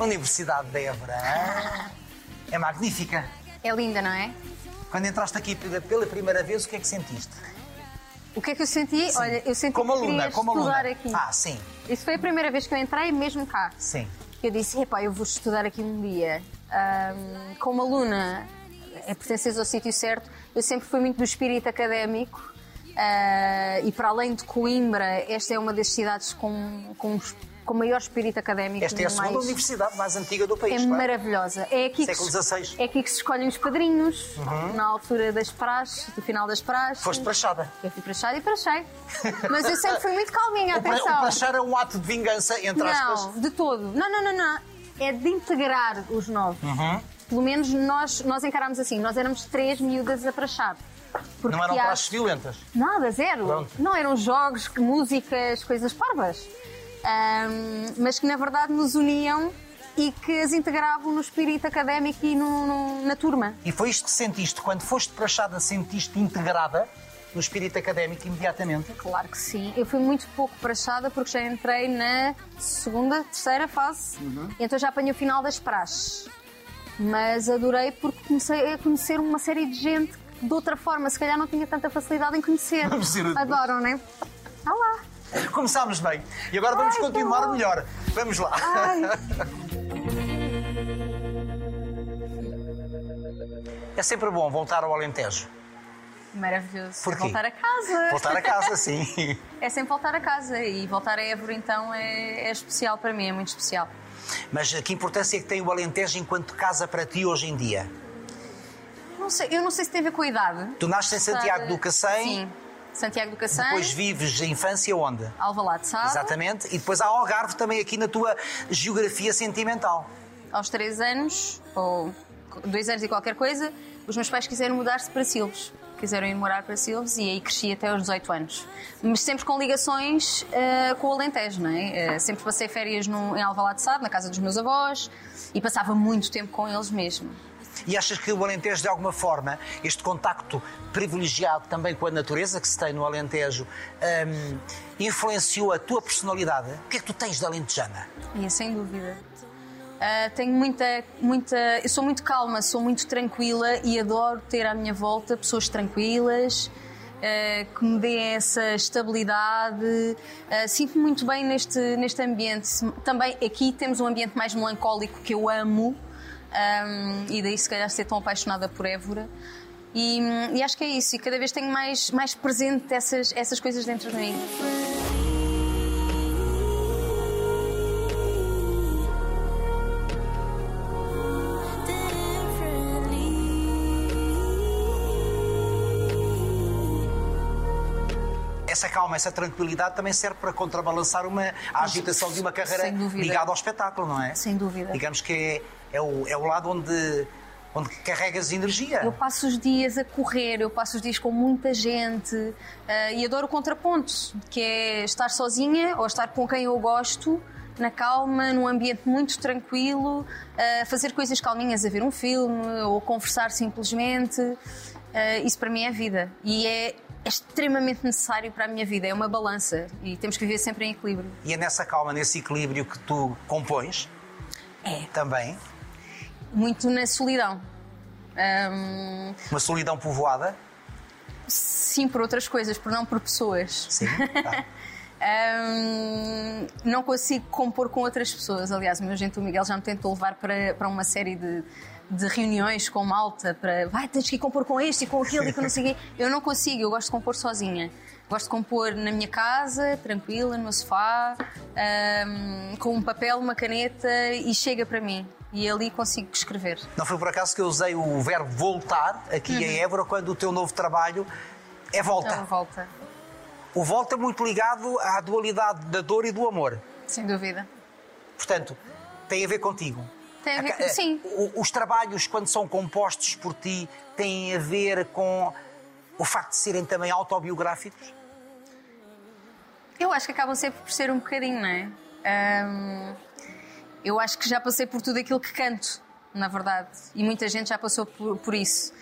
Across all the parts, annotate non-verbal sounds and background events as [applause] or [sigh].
Universidade de Évora. É magnífica. É linda, não é? Quando entraste aqui pela primeira vez, o que é que sentiste? O que é que eu senti? Olha, eu senti Como que aluna, como estudar aluna. aqui. Ah, sim, Isso foi a primeira vez que eu entrei mesmo cá. sim. Eu disse, epá, eu vou estudar aqui um dia. Ahm, como aluna, é pertences ao sítio certo. Eu sempre fui muito do espírito académico. ah, e para além de Coimbra, esta é uma das cidades com, com, com maior espírito académico. Esta é a segunda mais- universidade mais antiga do país, É claro. maravilhosa. É aqui, que Século se, XVI. é aqui que se escolhem os padrinhos, na altura das praxes, do final das praxes. Foste prachada. Eu fui prachada e prachei. Mas eu sempre fui muito calminha, [laughs] O, pra, atenção. o prachar é um ato de vingança, entre aspas. Não, de todo. Não, não, não, não. É de integrar os novos. Uhum. Pelo menos nós, nós encarámos assim. Nós éramos três miúdas a prachar. Porque Não eram há- praxes violentas. Nada, zero. Pronto. Não eram jogos, músicas, coisas parvas. Ahm, mas que na verdade nos uniam e que as integravam no espírito académico e no- no- na turma. E foi isto que sentiste quando foste prachada, sentiste integrada no espírito académico imediatamente? Claro que sim. Eu fui muito pouco prachada porque já entrei na segunda, terceira fase. Uhum. Então já apanhei o final das praxes. Mas adorei porque comecei a conhecer uma série de gente que de outra forma se calhar não tinha tanta facilidade em conhecer. Adoram, não é? Ah lá. [laughs] Começámos bem. E agora vamos Ai, continuar bom. melhor. Vamos lá. Ai. É sempre bom voltar ao Alentejo. Maravilhoso. Porquê? Voltar a casa. Voltar a casa, [laughs] sim. É sempre voltar a casa. E voltar a Évora então é, é especial para mim, é muito especial. Mas que importância é que tem o Alentejo enquanto casa para ti hoje em dia? Não sei, eu não sei se tem a ver com a idade. Tu nasces em Santiago do Cacém, Sim. Santiago do Cacém. depois vives a infância onde? Alvalade Sá. Exatamente. E depois há Algarve também aqui na tua geografia sentimental. Aos 3 anos, ou 2 anos e qualquer coisa, os meus pais quiseram mudar-se para Silves. Quiseram ir morar para Silves e aí cresci até aos 18 anos. Mas sempre com ligações eh, com o Alentejo, não é? Eh, sempre passei férias no, em Alvalade Sá, na casa dos meus avós, e passava muito tempo com eles mesmo. E achas que o Alentejo, de alguma forma, este contacto privilegiado também com a natureza que se tem no Alentejo, hum, influenciou a tua personalidade? O que é que tu tens de alentejana? E sem dúvida. Ah, tenho muita, muita. Eu sou muito calma, sou muito tranquila e adoro ter à minha volta pessoas tranquilas. ah, que me deem essa estabilidade. Ah, Sinto-me muito bem neste, neste ambiente. Também aqui temos um ambiente mais melancólico que eu amo, ahm, e daí se calhar ser tão apaixonada por Évora. E, e acho que é isso, e cada vez tenho mais, mais presente essas, essas coisas dentro de mim. Essa calma, essa tranquilidade também serve para contrabalançar uma, a agitação de uma carreira ligada ao espetáculo, não é? Sem dúvida. Digamos que é, é, o, é o lado onde, onde carregas energia. Eu passo os dias a correr, eu passo os dias com muita gente eh, e adoro o contraponto, que é estar sozinha ou estar com quem eu gosto, na calma, num ambiente muito tranquilo, eh, fazer coisas calminhas, a ver um filme ou conversar simplesmente. Eh, isso para mim é vida e é extremamente necessário para a minha vida. É uma balança e temos que viver sempre em equilíbrio. E é nessa calma, nesse equilíbrio que tu compões É. também Muito na solidão. Ahm, uma solidão povoada. sim, por outras coisas, por não por pessoas. Sim. [laughs] tá. Ahm, não consigo compor com outras pessoas. Aliás, o meu gente, o Miguel, já me tentou levar para, para uma série de, de reuniões com malta para vai, tens que ir compor com este e com aquele e com não sei quê. [laughs] Eu não consigo, eu gosto de compor sozinha. Gosto de compor na minha casa, tranquila, no meu sofá, ahm, com um papel, uma caneta e chega para mim. E ali consigo escrever. Não foi por acaso que eu usei o verbo voltar aqui em Évora quando o teu novo trabalho é volta. Então, volta. O volta é muito ligado à dualidade da dor e do amor. Sem dúvida. Portanto, tem a ver contigo. Tem a ver com- sim. o- Os trabalhos, quando são compostos por ti, têm a ver com o facto de serem também autobiográficos? Eu acho que acabam sempre por ser um bocadinho, não é? Ahm, eu acho que já passei por tudo aquilo que canto, na verdade. E muita gente já passou por, por isso.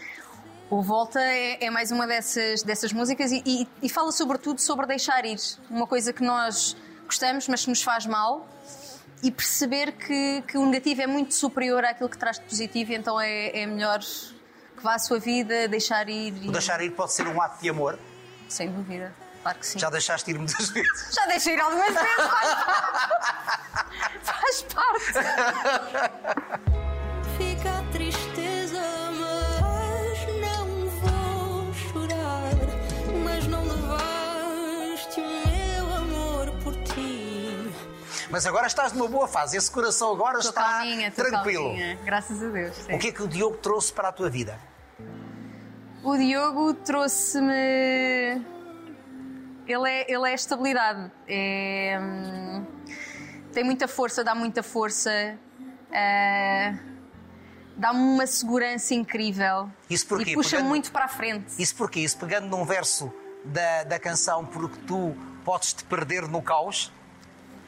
O Volta é, é mais uma dessas, dessas músicas e, e- e fala sobretudo sobre deixar ir. Uma coisa que nós gostamos, mas que nos faz mal. e perceber que, que o negativo é muito superior àquilo que traz de positivo, e então é, é melhor que vá à sua vida, deixar ir. O deixar ir pode ser um ato de amor. Sem dúvida, claro que sim. Já deixaste ir muitas vezes. Já deixei ir algumas vezes, faz parte. faz parte. Fica a tristeza, mas não vou chorar. Mas não levaste o meu amor por ti. Mas agora estás numa boa fase. Esse coração agora Estou está calminha, tranquilo. calminha. Graças a Deus. sim. O que é que o Diogo trouxe para a tua vida? O Diogo trouxe-me. Ele é, ele é estabilidade. É, hum, Tem muita força, dá muita força. ah, Dá-me uma segurança incrível. Isso porquê? E puxa Pegando- muito para a frente. Isso porquê? Isso pegando num verso da, da canção Porque tu podes te perder no caos.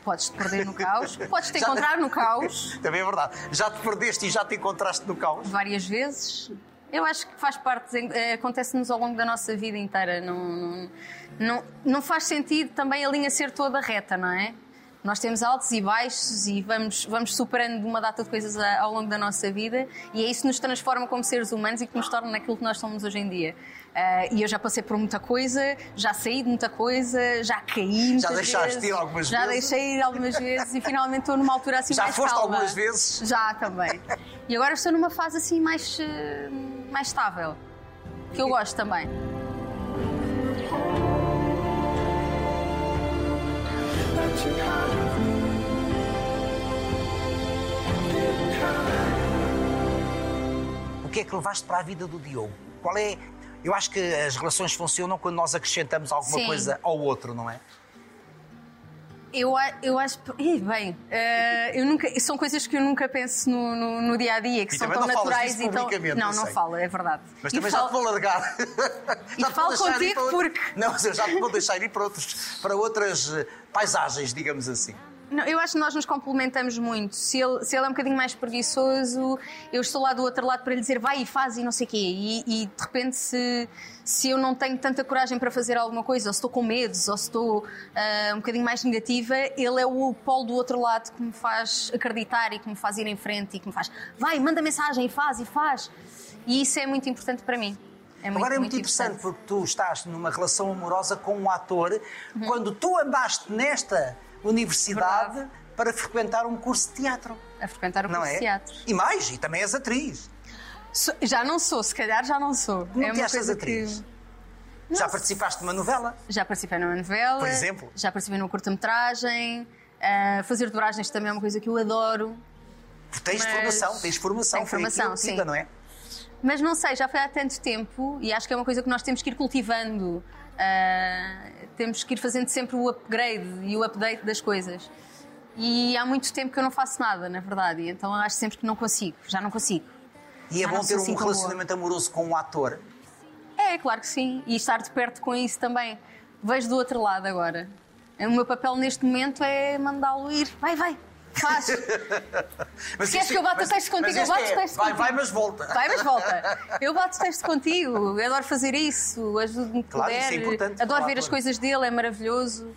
Podes te perder no caos, [laughs] podes te Já- encontrar no caos [laughs] Também é verdade. Já te perdeste e já te encontraste no caos. várias vezes. Eu acho que faz parte, eh, acontece-nos ao longo da nossa vida inteira. Não, não, não, não faz sentido também a linha ser toda reta, não é? Nós temos altos e baixos e vamos, vamos superando uma data de coisas ao longo da nossa vida e é isso que nos transforma como seres humanos e que nos torna naquilo que nós somos hoje em dia. Ah, e eu já passei por muita coisa, já saí de muita coisa, já caí muitas deixaste vezes, ir algumas já vezes? deixei ir algumas vezes e finalmente estou numa altura assim Já mais foste calma. algumas vezes? Já também. E agora estou numa fase assim mais, eh, mais estável. Que eu gosto também. O que é que levaste para a vida do Diogo? Qual é. Eu acho que as relações funcionam quando nós acrescentamos alguma Sim. coisa ao outro, não é? Eu, eu acho. Ih, bem, eh, eu nunca, são coisas que eu nunca penso no, no, no dia a dia, que E são tão naturais e tão. Não, não falo, é verdade. Mas E também já falo- te vou largar. [laughs] E Já falo contigo outro- porque- Não, mas eu já te vou deixar ir para, outros, para outras paisagens, digamos assim. Não, eu acho que nós nos complementamos muito. Se ele, se ele é um bocadinho mais preguiçoso, eu estou lá do outro lado para lhe dizer vai e faz e não sei o quê. E, e, de repente, se, se eu não tenho tanta coragem para fazer alguma coisa, ou se estou com medos, ou se estou ah, um bocadinho mais negativa, ele é o polo do outro lado que me faz acreditar e que me faz ir em frente e que me faz vai, manda mensagem e faz e faz. E isso é muito importante para mim. É muito, Agora é muito, interessante importante. porque tu estás numa relação amorosa com um ator Uhum. quando tu andaste nesta universidade Verdade. para frequentar um curso de teatro. A frequentar Não curso é? de teatro. E mais, e também és atriz. Sou- já não sou, se calhar já não sou. Não é te achas atriz? que. Já participaste de uma novela? Já participei numa novela. Por exemplo? Já participei numa curta-metragem. Ah, fazer dobragens também é uma coisa que eu adoro. Tens Mas- formação, tens formação. Tenho formação, sim. não é? Mas não sei, já foi há tanto tempo e acho que é uma coisa que nós temos que ir cultivando. Ah, temos que ir fazendo sempre o upgrade e o update das coisas. E há muito tempo que eu não faço nada, na verdade. Então acho sempre que não consigo, já não consigo. E é Ah, bom ter um assim tão boa. relacionamento amoroso com um ator. É, claro que sim. E estar de perto com isso também. Vejo do outro lado agora. O meu papel neste momento é mandá-lo ir. Vai, vai, faz. [laughs] Mas Queres que eu bata texto contigo? Eu bato é, o texto vai, contigo. Vai, mas volta. Vai, mas volta. [laughs] Eu bato o texto contigo. Eu adoro fazer isso. Ajudo-me que Claro, puder. isso é importante Adoro ver as coisas dele, é maravilhoso.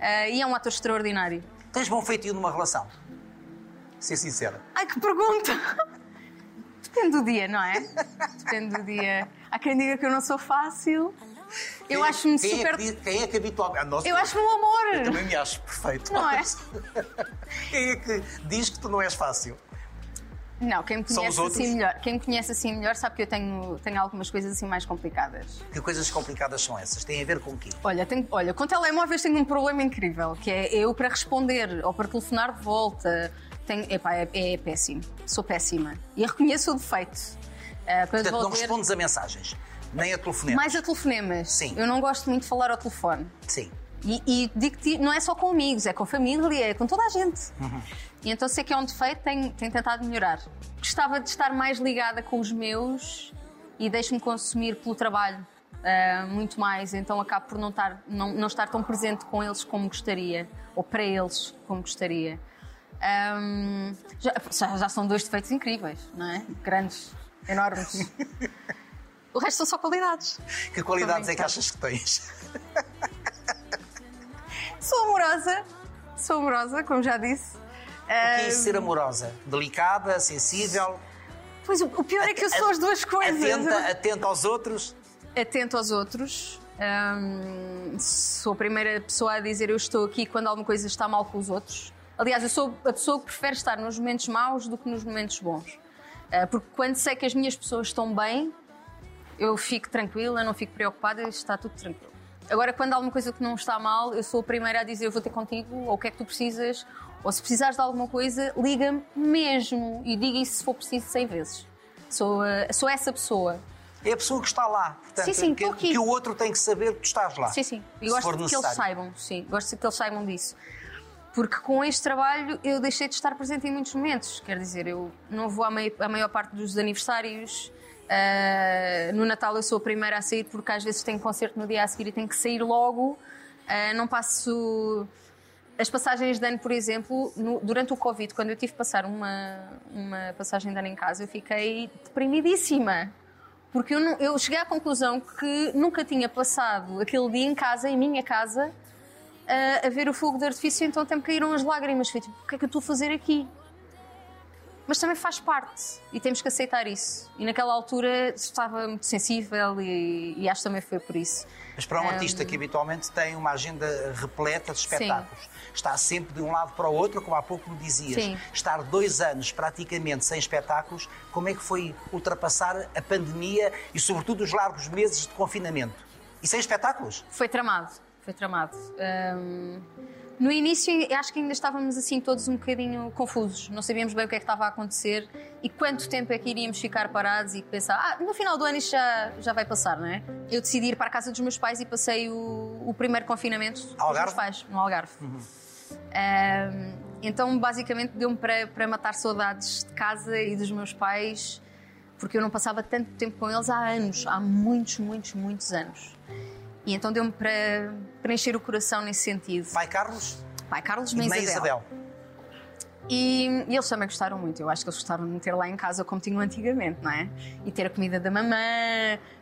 Ah, e é um ator extraordinário. Tens bom feitio numa relação? Ser sincera. Ai, que pergunta! Depende do dia, não é? Depende do dia. Há quem diga que eu não sou fácil. Eu Quem- acho-me quem super. É que, quem é que habitualmente. Nós- Eu acho-me um amor. Eu também me acho perfeito. Não é? [laughs] Quem é que diz que tu não és fácil? Não, quem me conhece assim melhor, quem me conhece assim melhor sabe que eu tenho, tenho algumas coisas assim mais complicadas. Que coisas complicadas são essas? Têm a ver com o quê? Olha, tenho, olha, com telemóveis tenho um problema incrível, que é eu para responder ou para telefonar de volta. Tenho, epá, é, é péssimo. Sou péssima. E reconheço o defeito. Para Portanto, não devolver- respondes a mensagens, nem a telefonemas. Mais a telefonemas. Sim. Eu não gosto muito de falar ao telefone. Sim. E, e digo-te, não é só com amigos, é com família, é com toda a gente. Uhum. E então sei que é um defeito, tenho, tenho tentado melhorar. Gostava de estar mais ligada com os meus e deixo-me consumir pelo trabalho ah, muito mais, então acabo por não estar, não, não estar tão presente com eles como gostaria, ou para eles como gostaria. Já, já- já são dois defeitos incríveis, não é? Grandes, enormes. [laughs] o resto são só qualidades. Que qualidades é que achas que tens? [laughs] Sou amorosa, sou amorosa, como já disse. O que é isso ser amorosa? Delicada, sensível, Pois o, pior é que eu sou as duas coisas. atenta, atenta aos outros? atento aos outros. Hum, sou a primeira pessoa a dizer eu estou aqui quando alguma coisa está mal com os outros. Aliás, eu sou a pessoa que prefere estar nos momentos maus do que nos momentos bons. Ah, porque quando sei que as minhas pessoas estão bem, eu fico tranquila, não fico preocupada, está tudo tranquilo. Agora, quando há alguma coisa que não está mal, eu sou a primeira a dizer eu vou ter contigo, ou o que é que tu precisas, ou se precisares de alguma coisa, liga-me mesmo e diga isso se for preciso 100 vezes. Sou, ah, sou essa pessoa. É a pessoa que está lá. Portanto, Sim, sim, que, que o outro tem que saber que tu estás lá. Sim, sim. E gosto que eles saibam, sim. Gosto que eles saibam disso. Porque com este trabalho eu deixei de estar presente em muitos momentos. Quer dizer, eu não vou à, mei- à maior parte dos aniversários. Ah, no Natal eu sou a primeira a sair porque às vezes tenho concerto no dia a seguir e tenho que sair logo. Ah, não passo. As passagens de ano, por exemplo, no- durante o Covid, quando eu tive que passar uma, uma passagem de ano em casa, eu fiquei deprimidíssima. Porque eu, não- eu cheguei à conclusão que nunca tinha passado aquele dia em casa, em minha casa, a, a ver o fogo de artifício, então até me caíram as lágrimas. Foi tipo, o que é que eu estou a fazer aqui? Mas também faz parte e temos que aceitar isso. E naquela altura estava muito sensível e, e acho que também foi por isso. Mas para um artista que habitualmente tem uma agenda repleta de espetáculos, está sempre de um lado para o outro, como há pouco me dizias, Sim. estar dois anos praticamente sem espetáculos, como é que foi ultrapassar a pandemia e, sobretudo, os largos meses de confinamento? E sem espetáculos? Foi tramado, foi tramado. Hum, no início, acho que ainda estávamos assim todos um bocadinho confusos. Não sabíamos bem o que é que estava a acontecer e quanto tempo é que iríamos ficar parados e pensar, ah, no final do ano isto já, já vai passar, não é? Eu decidi ir para a casa dos meus pais e passei o, o primeiro confinamento com os Algarve? meus pais, no Algarve. Hum, então, basicamente, deu-me para, para matar saudades de casa e dos meus pais, porque eu não passava tanto tempo com eles há anos, há muitos, muitos, muitos anos. E então deu-me para preencher o coração nesse sentido. Pai Carlos Pai Carlos, e Isabel. Isabel. E, e eles também gostaram muito. Eu acho que eles gostaram de me ter lá em casa como tinham antigamente, não é? E ter a comida da mamã,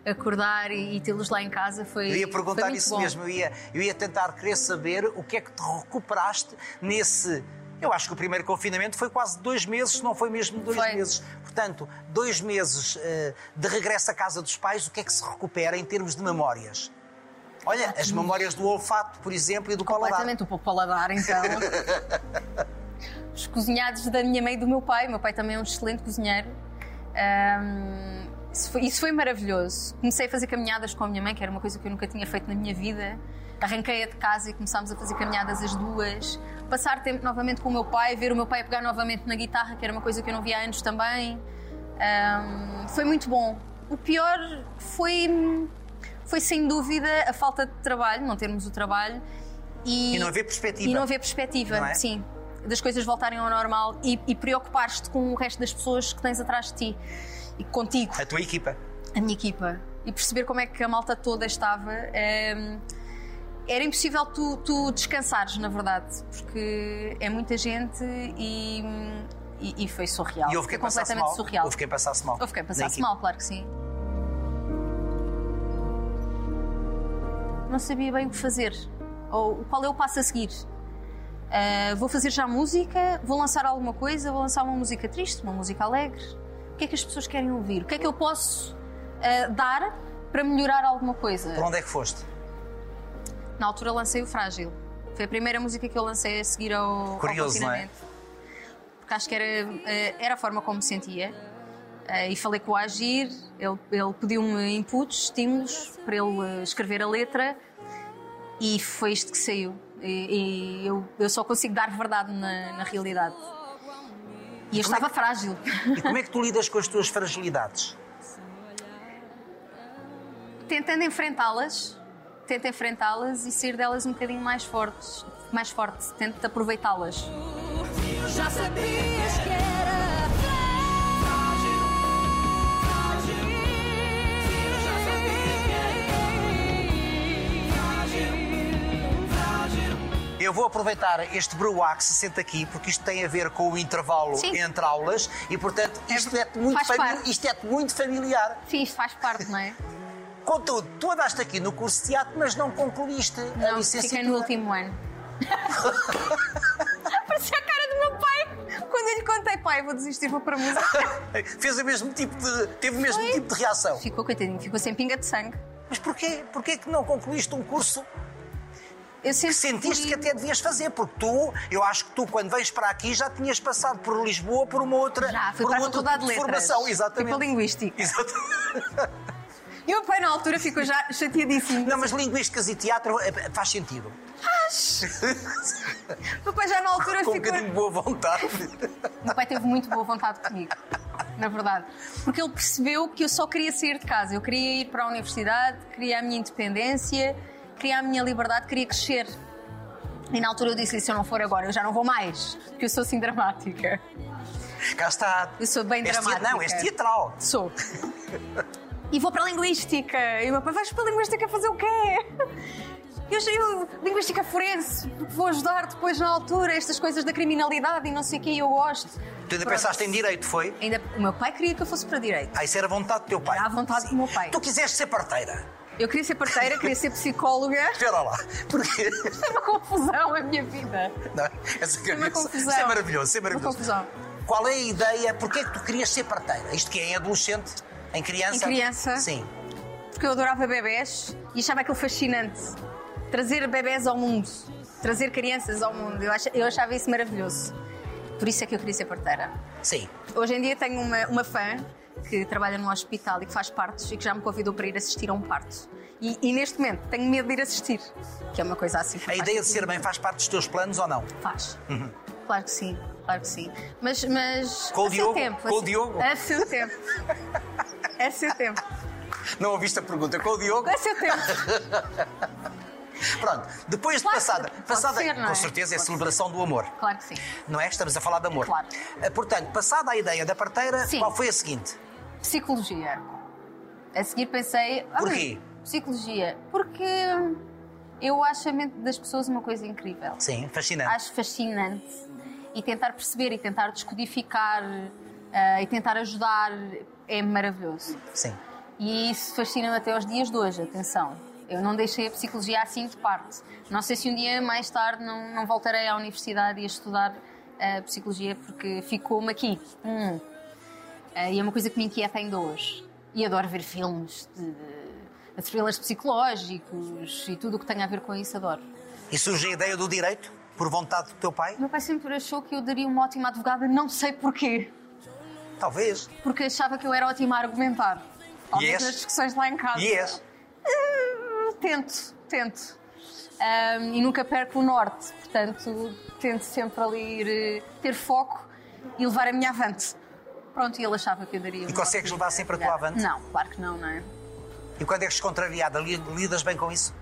acordar e, e tê-los lá em casa foi. Eu ia perguntar muito isso bom. mesmo, eu ia, eu ia tentar querer saber o que é que te recuperaste nesse. Eu acho que o primeiro confinamento foi quase dois meses, se não foi mesmo dois Foi. meses. Portanto, dois meses eh, de regresso à casa dos pais, o que é que se recupera em termos de memórias? Olha, as memórias do olfato, por exemplo, e do paladar. Completamente, o pouco paladar, então. [laughs] Os cozinhados da minha mãe e do meu pai. O meu pai também é um excelente cozinheiro. Ahm, isso, foi, isso foi maravilhoso. Comecei a fazer caminhadas com a minha mãe, que era uma coisa que eu nunca tinha feito na minha vida. Arranquei-a de casa e começámos a fazer caminhadas as duas. Passar tempo novamente com o meu pai, ver o meu pai a pegar novamente na guitarra, que era uma coisa que eu não via há anos também. Ahm, foi muito bom. O pior foi, foi sem dúvida a falta de trabalho, não termos o trabalho. E, E não haver perspectiva. E não haver perspectiva, Não é? sim. Das coisas voltarem ao normal e, e preocupar-te com o resto das pessoas que tens atrás de ti e contigo, A tua equipa. a minha equipa. E perceber como é que a malta toda estava. ehm, era impossível tu, tu descansares, na verdade, porque é muita gente e, e, e foi surreal. E houve quem foi completamente mal. surreal. Houve quem passasse mal. Houve quem passasse mal, claro que sim. Não sabia bem o que fazer, ou qual é o passo a seguir. Ah, vou fazer já música, vou lançar alguma coisa, vou lançar uma música triste, uma música alegre. O que é que as pessoas querem ouvir? O que é que eu posso ah, dar para melhorar alguma coisa? Para onde é que foste? Na altura lancei o Frágil. Foi a primeira música que eu lancei a seguir ao, ao Curioso, não é? confinamento. Porque acho que era, eh, era a forma como me sentia. Eh, E falei com o Agir, ele, ele pediu-me inputs, estímulos para ele escrever a letra e foi isto que saiu. E, e eu, eu só consigo dar verdade na, na realidade. E eu é estava frágil. E como é que tu lidas com as tuas fragilidades? Tentando enfrentá-las, tento enfrentá-las e sair delas um bocadinho mais fortes, mais forte, tento aproveitá-las. Já sabias que era Eu vou aproveitar este Bruac se senta aqui, porque isto tem a ver com o intervalo Sim. entre aulas e, portanto, isto é, muito, fami- isto é muito familiar. Sim, isto faz parte, não é? Contudo, tu andaste aqui no curso de teatro, mas não concluíste a Não, licenciatura. fiquei no último ano. [laughs] Parecia a cara do meu pai. pai, vou desistir, vou para a música. [laughs] Fez o mesmo tipo de. teve o mesmo Foi. tipo de reação. ficou, coitadinho, ficou sem pinga de sangue. Mas porquê? Porquê que não concluíste um curso Eu sempre sentiste fui- que até devias fazer? Porque tu, eu acho que tu, quando vens para aqui, já tinhas passado por Lisboa por uma outra. Já, fui por para a uma outra Faculdade de Letras. formação, exatamente. Fui para Linguística. Exato. E o meu pai, na altura, ficou já chateadíssimo. Não, mas linguísticas e teatro eh, faz sentido. O meu pai já na altura [laughs] Com um ficou. bocadinho de boa vontade. O meu pai teve muito boa vontade comigo, na verdade. Porque ele percebeu que eu só queria sair de casa. Eu queria ir para a universidade, queria a minha independência, queria a minha liberdade, queria crescer. E na altura eu disse-lhe: se eu não for agora, eu já não vou mais. Porque eu sou assim dramática. Cá está. Eu sou bem És te- dramática. Não, és teatral. Sou. E vou para a linguística. E o meu pai, vais para a linguística fazer o quê? Eu eu, linguística forense, porque vou ajudar depois na altura estas coisas da criminalidade e não sei o quê, e eu gosto. Tu ainda Pronto. pensaste em direito, foi? Ainda, o meu pai queria que eu fosse para direito. Ah, isso era a vontade do teu pai. Era a vontade do meu pai. Tu quiseste ser parteira. Eu queria ser parteira, queria ser psicóloga. [laughs] Espera lá. Porquê? Foi uma confusão a minha vida. Não, essa Foi uma cabeça- confusão. Isso é maravilhoso, isso é Uma maravilhoso. confusão. Qual é a ideia? Porquê é que tu querias ser parteira? Isto que é em adolescente? Em criança? Em criança. Sim. Porque eu adorava bebés e achava aquilo fascinante. Trazer bebés ao mundo, trazer crianças ao mundo. Eu ach- eu achava isso maravilhoso. Por isso é que eu queria ser parteira. Sim. Hoje em dia tenho uma, uma fã que trabalha no hospital e que faz partos e que já me convidou para ir assistir a um parto. E, e neste momento tenho medo de ir assistir, que é uma coisa assim. A ideia de ser mãe faz parte dos teus planos ou não? Faz. Claro que sim, claro que sim. Mas, mas Com o Diogo? tempo. Com o Diogo? A seu tempo. A seu tempo. Não ouviste a pergunta com o Diogo? A seu tempo. [laughs] Pronto, depois de Claro, passada, pode passada ser, é? com certeza é a Pode celebração do amor, Claro que sim. não é? Estamos a falar de amor. Claro. Eh, Portanto, passada a ideia da parteira, Sim. qual foi a seguinte? Psicologia. A seguir pensei. ah, Porquê? Psicologia. Porque eu acho a mente das pessoas uma coisa incrível. Sim, fascinante. Acho fascinante. E tentar perceber e tentar descodificar ah, e tentar ajudar é maravilhoso. Sim. E isso fascina-me até aos dias de hoje, atenção. Eu não deixei a psicologia assim de parte. Não sei se um dia mais tarde não, não voltarei à universidade e a estudar a psicologia porque ficou-me aqui. Hum. Ah, e é uma coisa que me inquieta ainda hoje. E adoro ver filmes de, de, thrillers psicológicos e tudo o que tem a ver com isso, adoro. E surge a ideia do direito, por vontade do teu pai? Meu pai sempre achou que eu daria uma ótima advogada, não sei porquê. Talvez. Porque achava que eu era ótima a argumentar. Ao és? nas discussões lá em casa. E és? Uh, tento, tento. Um, e nunca perco o norte, portanto, tento sempre ali ir, eh, ter foco e levar a minha avante. Pronto, e ele achava que eu daria. uma consegues levar sempre a tua avante? Não, claro que não, não é? E quando é que és contrariada, li- lidas bem com isso?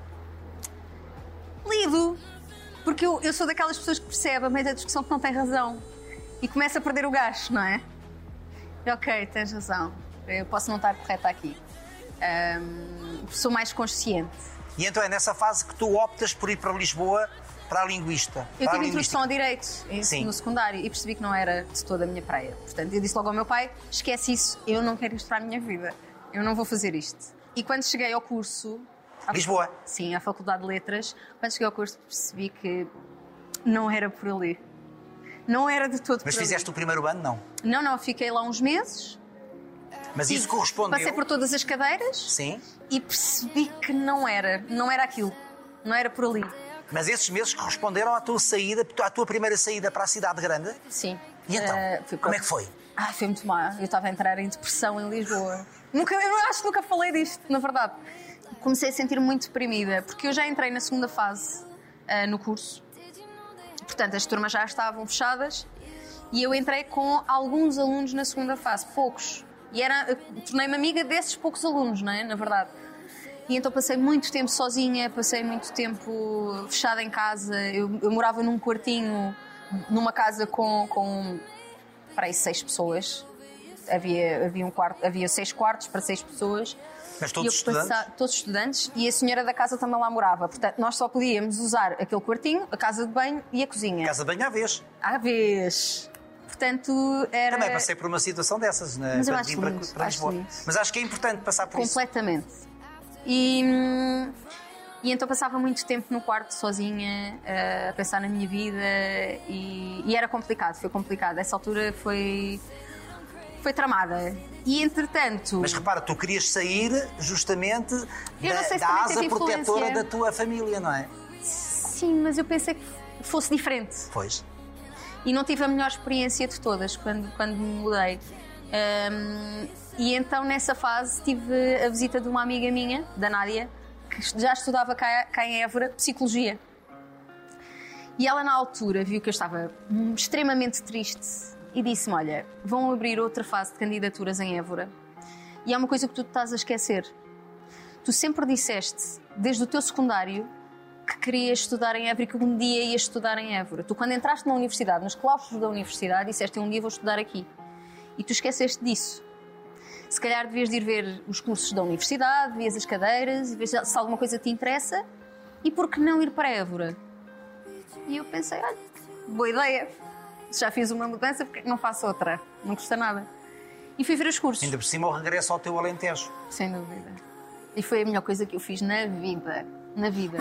Lido, porque eu, eu sou daquelas pessoas que percebem a meio da discussão que não tem razão e começa a perder o gasto, não é? Ok, tens razão, eu posso não estar correta aqui. Um, sou mais consciente. E então é nessa fase que tu optas por ir para Lisboa para a linguista. Eu tive introdução a direito no secundário e percebi que não era de toda a minha praia. Portanto, eu disse logo ao meu pai: esquece isso, eu não quero isto para a minha vida, eu não vou fazer isto. E quando cheguei ao curso. à- Lisboa? Sim, à Faculdade de Letras, quando cheguei ao curso percebi que não era por ali. Não era de todo Mas fizeste o ali. primeiro ano, não. Não, não, fiquei lá uns meses. Mas isso correspondeu. Passei por todas as cadeiras Sim. e percebi que não era, não era aquilo. Não era por ali. Mas esses meses corresponderam à tua saída, à tua primeira saída para a cidade grande. Sim. E então, Eh, fui como é que foi? Ai, foi muito má. Eu estava a entrar em depressão em Lisboa. Nunca, eu acho que nunca falei disto, na verdade. Comecei a sentir muito deprimida, porque eu já entrei na segunda fase ah, no curso. Portanto, as turmas já estavam fechadas e eu entrei com alguns alunos na segunda fase, poucos. E era, tornei-me amiga desses poucos alunos, não é? Na verdade. E então passei muito tempo sozinha, passei muito tempo fechada em casa. Eu, eu morava num quartinho, numa casa com, com para aí seis pessoas. Havia, havia, um quarto, havia seis quartos para seis pessoas. Mas todos estudantes? passa- todos estudantes. E a senhora da casa também lá morava. Portanto, nós só podíamos usar aquele quartinho, a casa de banho e a cozinha. Casa de banho à vez. À vez. Portanto, era. Também passei por uma situação dessas né, Mas eu acho para, lindo, para acho Lisboa. lindo. Mas acho que é importante passar por isso. Completamente. E, E então passava muito tempo no quarto sozinha, eh, a pensar na minha vida e, e era complicado, foi complicado. Essa altura foi, foi tramada. E entretanto. Mas repara, tu querias sair justamente da, se da asa protetora da tua família, não é? Sim, mas eu pensei que fosse diferente. Pois. E não tive a melhor experiência de todas quando, quando me mudei. Ahm, e então nessa fase tive a visita de uma amiga minha, da Nádia, que já estudava cá, cá em Évora Psicologia. E ela na altura viu que eu estava extremamente triste e disse-me: Olha, vão abrir outra fase de candidaturas em Évora. E há uma coisa que tu estás a esquecer. Tu sempre disseste, desde o teu secundário, que querias estudar em Évora e que um dia ias estudar em Évora. Tu, quando entraste na universidade, nos claustros da universidade, disseste: Um dia vou estudar aqui. E tu esqueceste disso. Se calhar devias de ir ver os cursos da universidade, vias as cadeiras, ver se alguma coisa te interessa. E por que não ir para Évora? E eu pensei: Olha, boa ideia. Se já fiz uma mudança, porque não faço outra? Não custa nada. E fui ver os cursos. Ainda por cima o regresso ao teu Alentejo. Sem dúvida. E foi a melhor coisa que eu fiz na vida. Na vida.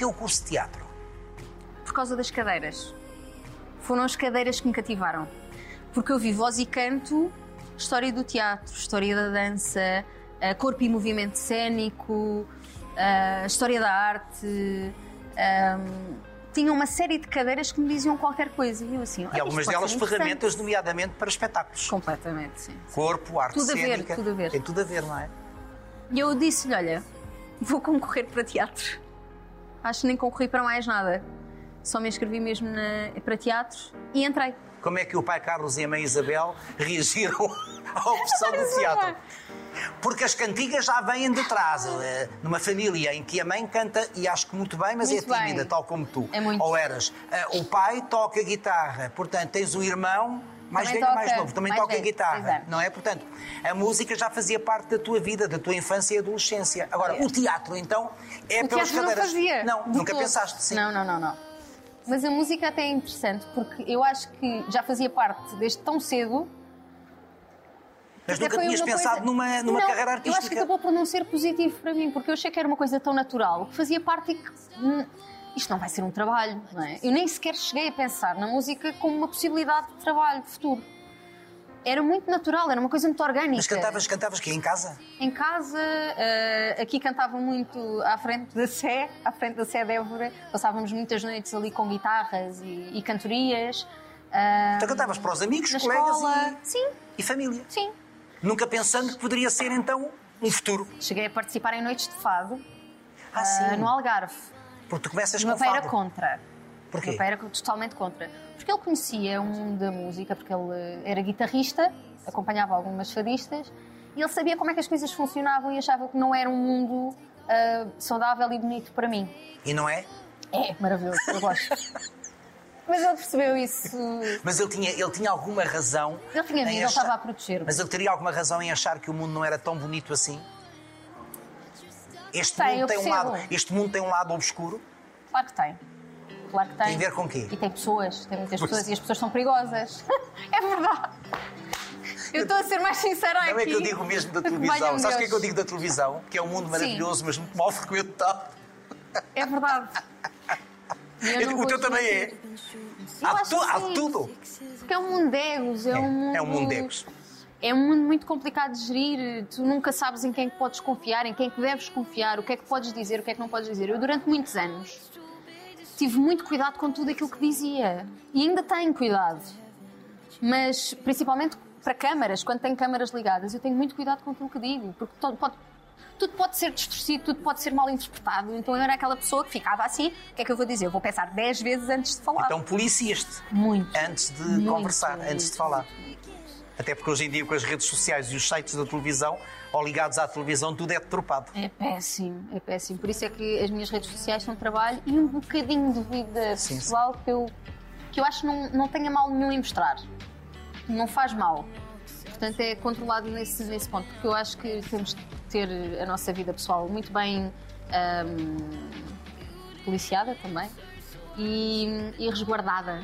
Porquê o curso de teatro? Por causa das cadeiras. Foram as cadeiras que me cativaram. Porque eu vi voz e canto, história do teatro, história da dança, eh, corpo e movimento cênico, eh, história da arte. ahm, tinha uma série de cadeiras que me diziam qualquer coisa. E eu assim, E "Olha, algumas delas ser interessante." ferramentas, nomeadamente para espetáculos. Completamente, sim. Corpo, arte Tudo a ver, tudo a ver. Tem tudo a ver, não é? E eu disse-lhe: Olha, vou concorrer para teatro. Acho que nem concorri para mais nada. Só me inscrevi mesmo na- para teatro e entrei. Como é que o pai Carlos e a mãe Isabel reagiram [laughs] à opção do teatro? Porque as cantigas já vêm de trás. eh, Numa família em que a mãe canta, e acho que muito bem, mas Muito é tímida, bem. tal como tu. É muito. Ou eras. Eh, O pai toca guitarra, portanto, tens um irmão. Mais Também velho mais novo, também mais toca velho, guitarra, não é? Portanto, a música já fazia parte da tua vida, da tua infância e adolescência. Agora, É. o teatro, então, é o pelas teatro não cadeiras. fazia. Não, nunca todo. pensaste, sim. Não, não, não, não. Mas a música até é interessante porque eu acho que já fazia parte desde tão cedo. Mas nunca tinhas uma pensado coisa- numa, numa Não, carreira Eu acho que artística. acabou por não ser positivo para mim, porque eu achei que era uma coisa tão natural, que fazia parte e que. Isto não vai ser um trabalho, não é? Eu nem sequer cheguei a pensar na música como uma possibilidade de trabalho de futuro. Era muito natural, era uma coisa muito orgânica. Mas cantavas, cantavas aqui em casa? Em casa, eh, aqui cantava muito à frente da Sé, à frente da Sé de Évora. Passávamos muitas noites ali com guitarras e, e cantorias. Ah, Então cantavas para os amigos, colegas escola. e, Sim, e família. sim. Nunca pensando que poderia ser então um futuro. Cheguei a participar em noites de fado Ah, sim. no Algarve. Porque tu começas O com meu pai era contra. Porquê? O meu pai era totalmente contra. Porque ele conhecia o mundo da música, porque ele eh, era guitarrista, acompanhava algumas fadistas, e ele sabia como é que as coisas funcionavam e achava que não era um mundo ah, saudável e bonito para mim. E não é? É maravilhoso, eu gosto. [laughs] Mas ele percebeu isso. Mas ele tinha, ele tinha alguma razão. Ele tinha medo, ele achar- estava a proteger-me. Mas ele teria alguma razão em achar que o mundo não era tão bonito assim? Este, Tem, mundo tem um lado, este mundo tem um lado obscuro. Claro que tem. Claro que tem. Tem a ver com quê? E tem pessoas, tem muitas Pois. pessoas e as pessoas são perigosas. [laughs] é verdade. Eu estou a ser mais sincera aqui. Não é que eu digo mesmo da [laughs] televisão. Sabes o que é que eu digo da televisão? Que é um mundo maravilhoso, mas muito mal frequentado. É verdade. [laughs] Eu não o teu também é. Há, tu- há sim. tudo. Porque é um mundo de egos, é, É, um mundo. é um mundo de egos. É um mundo muito complicado de gerir. Tu nunca sabes em quem é que podes confiar, em quem é que deves confiar, o que é que podes dizer, o que é que não podes dizer. Eu, durante muitos anos, tive muito cuidado com tudo aquilo que dizia. E ainda tenho cuidado. Mas, principalmente para câmaras, quando tenho câmaras ligadas, eu tenho muito cuidado com aquilo que digo. Porque todo pode- tudo pode ser distorcido, tudo pode ser mal interpretado. Então eu era aquela pessoa que ficava assim: o que é que eu vou dizer? Eu vou pensar 10 vezes antes de falar. Então policias-te muito. antes de Muito, conversar, muito, antes de falar. Até porque hoje em dia, com as redes sociais e os sites da televisão, ou ligados à televisão, tudo é detropado. É péssimo, é péssimo. Por isso é que as minhas redes sociais são trabalho e um bocadinho de vida Sim, pessoal que eu, que eu acho que não, não tenha mal nenhum em mostrar. Não faz mal. Portanto, é controlado nesse, nesse ponto, porque eu acho que temos de ter a nossa vida pessoal muito bem ahm, policiada também e, e resguardada,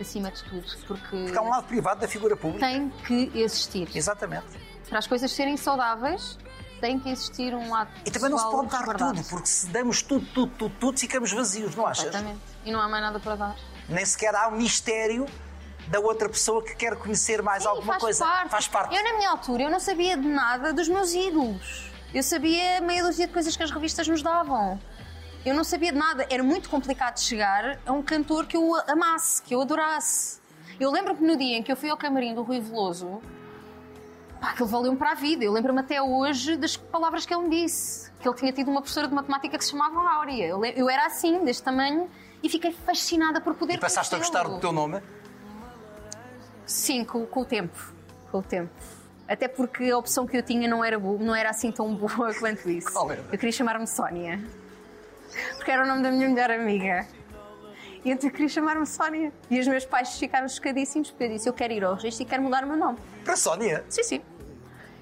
acima de tudo, porque, Porque há um lado privado da figura pública. tem que existir. Exatamente. Para as coisas serem saudáveis, tem que existir um lado E também não se pode dar tudo, porque se damos tudo, tudo, tudo, tudo, ficamos vazios, não achas? Exatamente. E não há mais nada para dar. Nem sequer há um mistério da outra pessoa que quer conhecer mais Sim, alguma faz coisa. Parte. Faz parte. Eu, na minha altura, eu não sabia de nada dos meus ídolos. Eu sabia meia dúzia de coisas que as revistas nos davam. Eu não sabia de nada. Era muito complicado chegar a um cantor que eu amasse, que eu adorasse. Eu lembro que no dia em que eu fui ao camarim do Rui Veloso, pá, aquilo valeu-me para a vida. Eu lembro-me até hoje das palavras que ele me disse. Que ele tinha tido uma professora de matemática que se chamava Áurea. Eu, eu era assim, deste tamanho, e fiquei fascinada por poder E passaste a gostar do teu nome? Sim, com, com o tempo. Com o tempo. Até porque a opção que eu tinha não era, não era assim tão boa [laughs] quanto isso. Qual era? Eu queria chamar-me Sónia. Porque era o nome da minha melhor amiga. E então eu queria chamar-me Sónia. E os meus pais ficaram chocadíssimos porque eu disse: Eu quero ir ao registro e quero mudar o meu nome. Para Sónia. Sim, sim.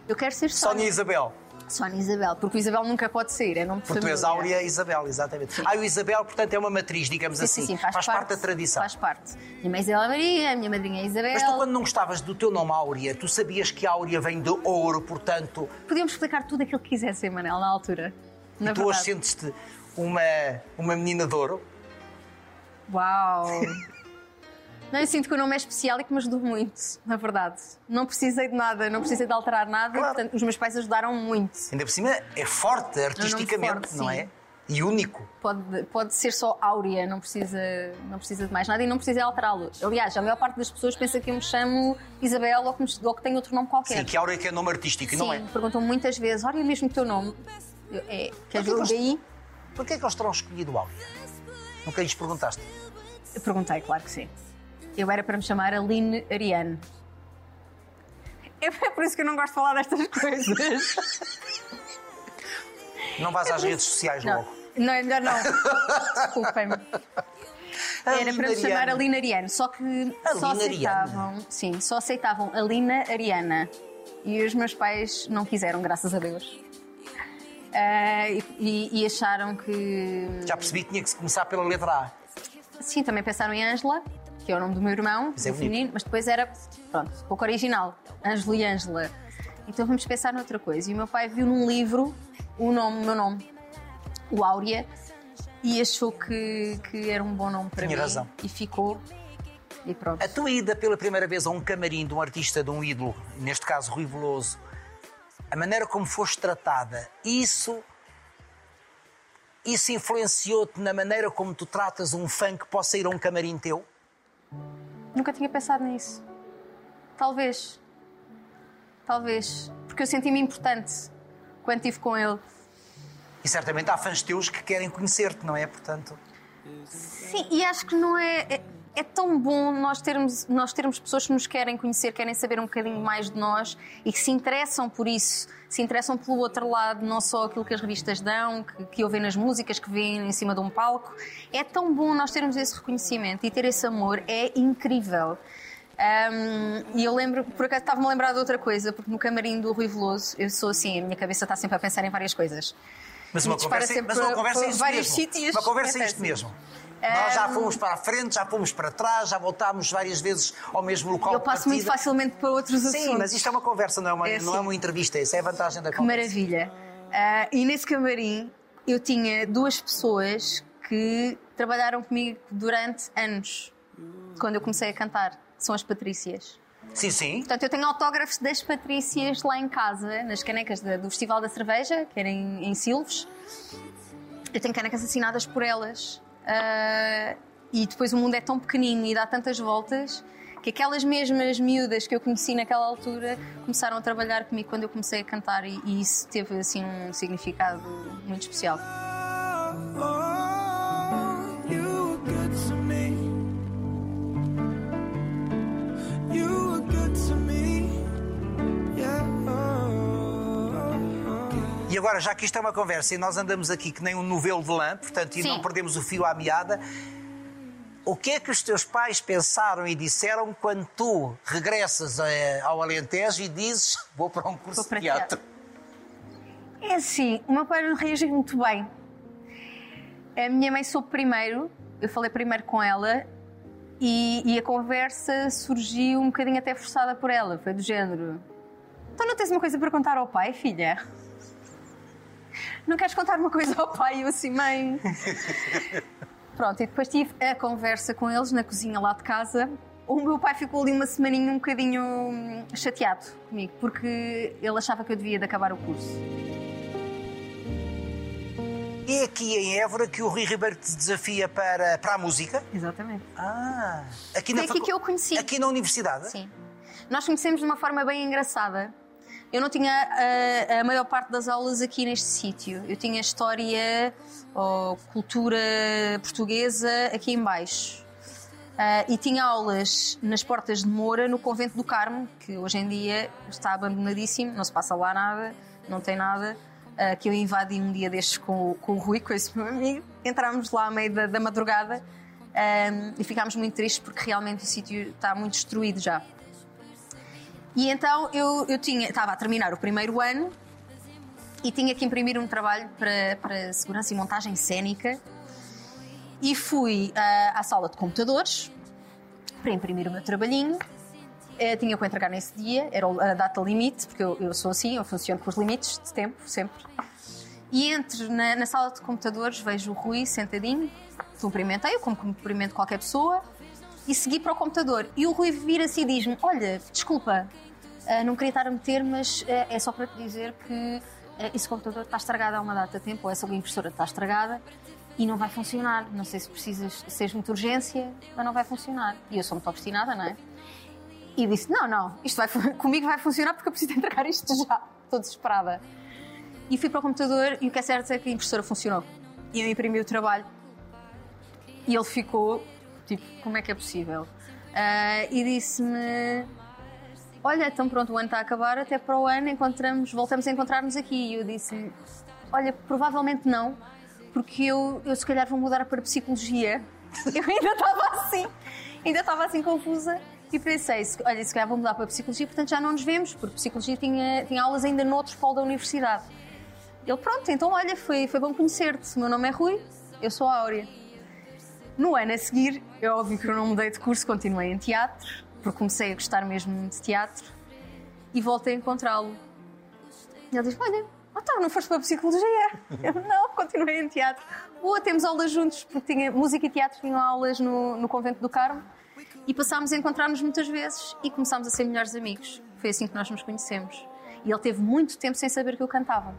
Eu quero ser Sónia Sónia. Isabel. Sónia Isabel. Porque o Isabel nunca pode sair. É nome de Porque tu és família. Áurea Isabel, exatamente. Ah, e o Isabel, portanto, é uma matriz, digamos Sim, assim. sim, sim, faz, parte, da tradição. Faz parte. Minha mãe é Isabel Maria, minha madrinha é Isabel. Mas tu, quando não gostavas do teu nome Áurea, tu sabias que Áurea vem de ouro, portanto, Podíamos explicar tudo aquilo que quisessem, Manel, na altura. Na tu hoje verdade. sentes-te uma, uma menina de ouro. Uau! [laughs] Não, eu sinto que o nome é especial e que me ajudou muito, na verdade. Não precisei de nada, não precisei de alterar nada, Claro. portanto, os meus pais ajudaram muito. Ainda por cima é forte artisticamente, forte, não sim. é? E único. Pode, pode ser só áurea, não precisa, não precisa de mais nada e não precisa alterá-lo. Aliás, a maior parte das pessoas pensa que eu me chamo Isabel ou que, me, ou que tenho outro nome qualquer. Sim, que Áurea que é nome artístico, não é? Sim, perguntam muitas vezes, olha mesmo o teu nome. Eu, é, quer ver o? Porquê é que eles terão escolhido Áurea? Nunca lhes perguntaste. Eu perguntei, claro que sim. Eu era para me chamar Aline Ariane. É por isso que eu não gosto de falar destas coisas. [laughs] Não vais às redes sociais Não, logo. não é melhor não. Desculpem-me. Era para me chamar. Alina Ariane, só que só Alina aceitavam, sim, só aceitavam Alina Ariana. E os meus pais não quiseram, graças a Deus. Ah, e, e- acharam que. Já percebi que tinha que se começar pela letra A. Sim, também pensaram em Ângela, que é o nome do meu irmão, Mas é feminino, mas depois era, pronto, pouco original. Ângelo e Ângela. Então vamos pensar noutra coisa. E o meu pai viu num livro o nome, o meu nome, o Áurea, e achou que, que era um bom nome para Tinha mim. razão. E ficou. E pronto. A tua ida pela primeira vez a um camarim de um artista, de um ídolo, neste caso Rui Veloso, a maneira como foste tratada, isso. Isso influenciou-te na maneira como tu tratas um fã que possa ir a um camarim teu? Nunca tinha pensado nisso. Talvez. Talvez. Porque eu senti-me importante quando estive com ele. E certamente há fãs teus que querem conhecer-te, não é? Portanto, Sim, e acho que não é. É, é tão bom nós termos, nós termos pessoas que nos querem conhecer, querem saber um bocadinho mais de nós e que se interessam por isso, se interessam pelo outro lado, não só aquilo que as revistas dão, que, que ouvem nas músicas, que veem em cima de um palco. É tão bom nós termos esse reconhecimento e ter esse amor, é incrível. Ahm, e eu lembro, por acaso estava-me a lembrar de outra coisa, porque no camarim do Rui Veloso, eu sou assim, a minha cabeça está sempre a pensar em várias coisas. mas uma Me conversa, mas uma para- conversa é isto mesmo. Uma conversa é É isto mesmo. Nós já fomos para a frente, já fomos para trás, já voltámos várias vezes ao mesmo local. Eu passo muito facilmente para outros assuntos. Sim, mas isto é uma conversa, não é uma, É não é assim. uma entrevista. Isso é a vantagem da Que conversa. maravilha. Ah, e nesse camarim eu tinha duas pessoas que trabalharam comigo durante anos, quando eu comecei a cantar. São as Patrícias. Sim, sim. Portanto, eu tenho autógrafos das Patrícias lá em casa, nas canecas do Festival da Cerveja, que era em, em Silves. Eu tenho canecas assinadas por elas. Ah, e depois o mundo é tão pequenino e dá tantas voltas que aquelas mesmas miúdas que eu conheci naquela altura começaram a trabalhar comigo quando eu comecei a cantar e, e isso teve assim um significado muito especial. Agora, já que isto é uma conversa e nós andamos aqui que nem um novelo de lã, portanto, e Sim. não perdemos o fio à meada, o que é que os teus pais pensaram e disseram quando tu regressas eh, ao Alentejo e dizes vou para um curso para de teatro. É assim, o meu pai não reagiu muito bem. A minha mãe soube primeiro, eu falei primeiro com ela e, e a conversa surgiu um bocadinho até forçada por ela. Foi do género: Então não tens uma coisa para contar ao pai, filha? Não queres contar uma coisa ao pai? Eu assim, mãe. [laughs] Pronto, e depois tive a conversa com eles na cozinha lá de casa. O meu pai ficou ali uma semaninha um bocadinho hum, chateado comigo, porque ele achava que eu devia de acabar o curso. É aqui em Évora que o Rui Ribeiro te desafia para, para a música? Exatamente. Ah, aqui Foi na aqui facu- que eu conheci. Aqui na universidade? Sim. Nós conhecemos de uma forma bem engraçada. Eu não tinha a, a maior parte das aulas aqui neste sítio. Eu tinha história ou cultura portuguesa aqui em baixo. Ah, e tinha aulas nas Portas de Moura, no Convento do Carmo, que hoje em dia está abandonadíssimo, não se passa lá nada, não tem nada. ah, que eu invadi um dia destes com, com o Rui, com esse meu amigo. Entramos lá à meio da, da madrugada ah, e ficámos muito tristes porque realmente o sítio está muito destruído já. E então eu, eu tinha, estava a terminar o primeiro ano e tinha que imprimir um trabalho para, para segurança e montagem cênica e fui ah, à sala de computadores para imprimir o meu trabalhinho. Eh, tinha que entregar nesse dia, era a data limite, porque eu, eu sou assim, eu funciono com os limites de tempo, sempre. E entro na, na sala de computadores, vejo o Rui sentadinho, cumprimentei-o, como cumprimento qualquer pessoa, e segui para o computador. E o Rui vira-se e diz-me: Olha, desculpa, ah, não queria estar a meter, mas ah, é só para te dizer que ah, esse computador está estragado há uma data de tempo, ou essa impressora está estragada e não vai funcionar. Não sei se precisas, se és urgência, mas não vai funcionar. E eu sou muito obstinada, não é? E disse: Não, não, isto vai, comigo vai funcionar porque eu preciso entregar isto já. Estou desesperada. E fui para o computador e o que é certo é que a impressora funcionou. E eu imprimi o trabalho. E ele ficou tipo: Como é que é possível? Ah, e disse-me: Olha, então pronto, o ano está a acabar, até para o ano encontramos, voltamos a encontrar-nos aqui. E eu disse-lhe: Olha, provavelmente não, porque eu, eu se calhar vou mudar para psicologia. [laughs] Eu ainda estava assim, ainda estava assim confusa. E pensei, se- olha, se calhar vou mudar para psicologia, portanto já não nos vemos, porque psicologia tinha, tinha aulas ainda noutros polo da universidade. Ele, pronto, então olha, foi, foi bom conhecer-te. O meu nome é Rui, eu sou a Áurea. No ano a seguir, é óbvio que eu não mudei de curso, continuei em teatro, porque comecei a gostar mesmo de teatro e voltei a encontrá-lo. E ele diz: Olha, então não foste para a psicologia? [laughs] Eu não, continuei em teatro. Boa, temos aulas juntos, porque tinha, música e teatro tinham aulas no, no Convento do Carmo e passámos a encontrar-nos muitas vezes e começámos a ser melhores amigos. Foi assim que nós nos conhecemos. E ele teve muito tempo sem saber que eu cantava.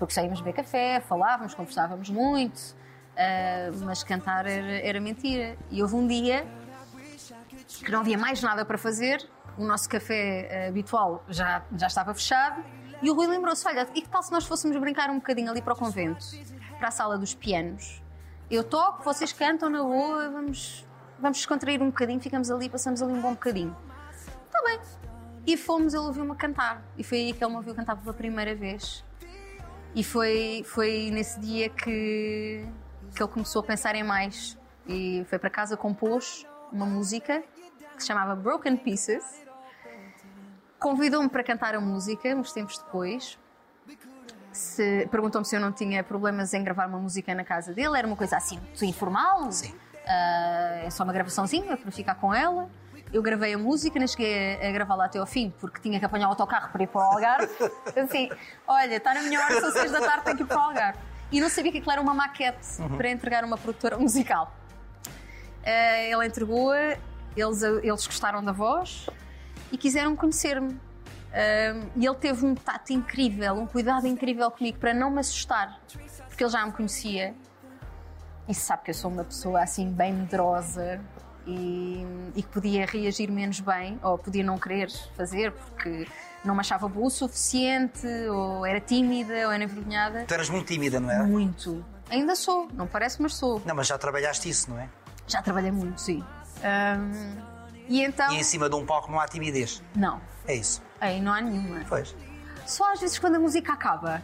Porque saímos beber café, falávamos, conversávamos muito, ah, mas cantar era, era mentira. E houve um dia que não havia mais nada para fazer, o nosso café eh, habitual já, já estava fechado, e o Rui lembrou-se: olha, e que tal se nós fôssemos brincar um bocadinho ali para o convento, para a sala dos pianos? Eu toco, vocês cantam na boa, vamos, vamos descontrair um bocadinho, ficamos ali, passamos ali um bom bocadinho. Está bem. E fomos, ele ouviu-me cantar, e foi aí que ele me ouviu cantar pela primeira vez. E foi, foi nesse dia que, que ele começou a pensar em mais. E foi para casa, compôs uma música que se chamava Broken Pieces. Convidou-me para cantar a música uns tempos depois. Perguntou-me se eu não tinha problemas em gravar uma música na casa dele. Era uma coisa assim, muito informal. Sim. Ah, é só uma gravaçãozinha para ficar com ela. Eu gravei a música, não cheguei a, a gravá-la até ao fim, porque tinha que apanhar o autocarro para ir para o Algarve. [laughs] Assim, olha, está na minha hora, são seis da tarde, tenho que ir para o Algarve. E não sabia que aquilo era uma maquete para entregar a uma produtora musical. Ah, ele entregou-a, eles, eles gostaram da voz e quiseram conhecer-me. Ah, e ele teve um tato incrível, um cuidado incrível comigo para não me assustar, porque ele já me conhecia e sabe que eu sou uma pessoa assim bem medrosa e, e que podia reagir menos bem ou podia não querer fazer porque não me achava boa o suficiente ou era tímida ou era envergonhada. Tu eras muito tímida, não era? Muito. Ainda sou, não parece, mas sou. Não, mas já trabalhaste isso, não é? Já trabalhei muito, sim. Ahm, e então. E em cima de um palco não há timidez. Não, É isso. aí não há nenhuma. Pois. Só às vezes quando a música acaba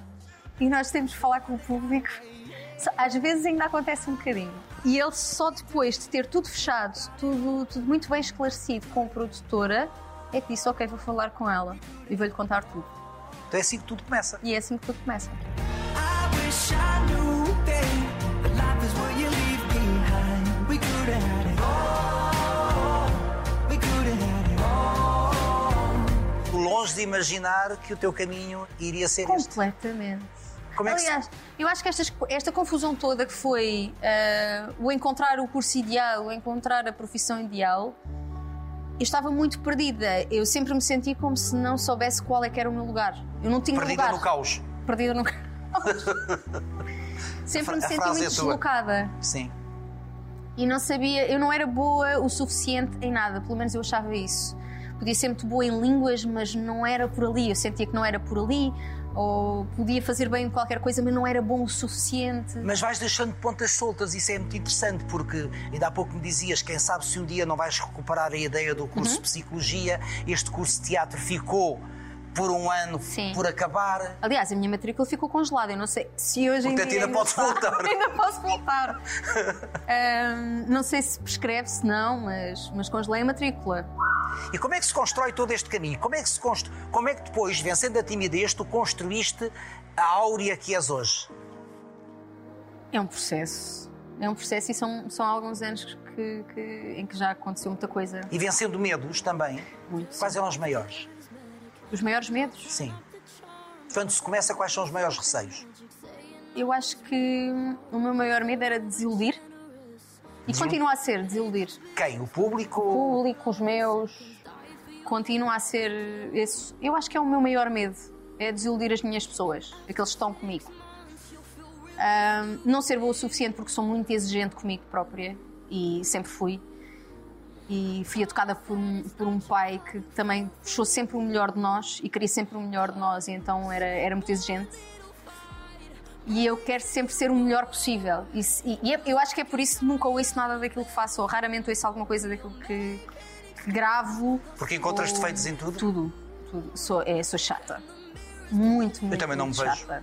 e nós temos de falar com o público, às vezes ainda acontece um bocadinho. E ele só depois de ter tudo fechado, tudo, tudo muito bem esclarecido com a produtora, é que disse, ok, vou falar com ela e vou-lhe contar tudo. Então é assim que tudo começa. E é assim que tudo começa. Longe de imaginar que o teu caminho iria ser este. Como é que se- Aliás, eu acho que estas- esta confusão toda que foi ah, o encontrar o curso ideal, o encontrar a profissão ideal, eu estava muito perdida. Eu sempre me senti como se não soubesse qual é que era o meu lugar. Eu não tinha Perdida lugar. no caos. Perdida no caos. [laughs] sempre me senti muito é deslocada. Sim. E não sabia, eu não era boa o suficiente em nada, pelo menos eu achava isso. Podia ser muito boa em línguas, mas não era por ali. Eu sentia que não era por ali, ou podia fazer bem qualquer coisa, mas não era bom o suficiente. Mas vais deixando pontas soltas, isso é muito interessante, porque ainda há pouco me dizias, quem sabe se um dia não vais recuperar a ideia do curso Uhum. de Psicologia, este curso de teatro ficou por um ano Sim. por acabar. Aliás, a minha matrícula ficou congelada. Eu não sei se hoje em Portanto, dia. ainda está. voltar. [laughs] ainda posso voltar. [laughs] Ahm, não sei se prescreve, se não, mas, mas congelei a matrícula. E como é que se constrói todo este caminho? Como é que, se como é que depois, vencendo a timidez, tu construíste a áurea que és hoje? É um processo. É um processo e são, são alguns anos que, que- em que já aconteceu muita coisa. E vencendo medos também. Muito. Quais eram os maiores? Os maiores medos? Sim. Quando se começa, quais são os maiores receios? Eu acho que o meu maior medo era desiludir. E continua a ser desiludir. Quem? O público? O público, os meus. Continua a ser esse. Eu acho que é o meu maior medo. É desiludir as minhas pessoas, aqueles que estão comigo. Ahm, não ser boa o suficiente porque sou muito exigente comigo própria e sempre fui. E fui educada por um, por um pai que também puxou sempre o melhor de nós e queria sempre o melhor de nós, e então era, era muito exigente. E eu quero sempre ser o melhor possível. E, e- é- eu acho que é por isso que nunca ouço nada daquilo que faço, ou raramente ouço alguma coisa daquilo que, gravo. Porque encontras ou- defeitos em tudo? Tudo. tudo. Sou, é, sou chata. Muito, muito. também não me vejo. chata.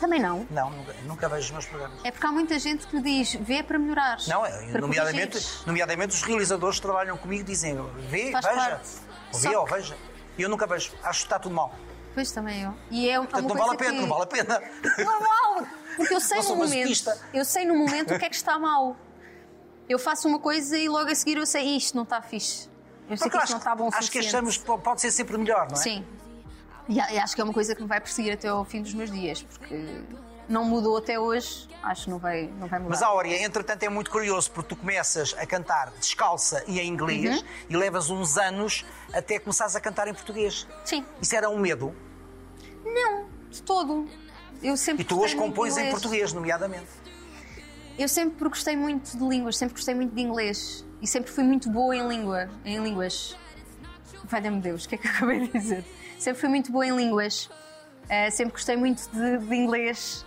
Também não. Não, nunca, nunca vejo os meus programas. É porque há muita gente que me diz, vê para melhorar. Não, é, para nomeadamente, corrigires. nomeadamente os realizadores que trabalham comigo dizem vê, Faz veja, parte. ou vê ou veja. E eu nunca vejo, acho que está tudo mal. Pois também eu. E é uma Portanto, não vale a pena, que... não vale a pena. Não vale! Porque eu sei no momento. masoquista. Eu sei no momento o que é que está mal. Eu faço uma coisa e logo a seguir eu sei isto não está fixe. Eu sei Porque que isto não está bom o acho que achamos que pode ser sempre melhor, não é? Sim. E acho que é uma coisa que me vai perseguir até ao fim dos meus dias, porque não mudou até hoje, acho que não vai, não vai mudar. Mas Áurea, entretanto, é muito curioso porque tu começas a cantar descalça e em inglês Uhum. e levas uns anos até começares a cantar em português. Sim. Isso era um medo. Não, de todo. Eu sempre E tu hoje compões em português, nomeadamente. Eu sempre gostei muito de línguas, sempre gostei muito de inglês e sempre fui muito boa em língua, em línguas. Valha-me Deus, o que é que eu acabei de dizer? Sempre fui muito boa em línguas, Eh, sempre gostei muito de, de inglês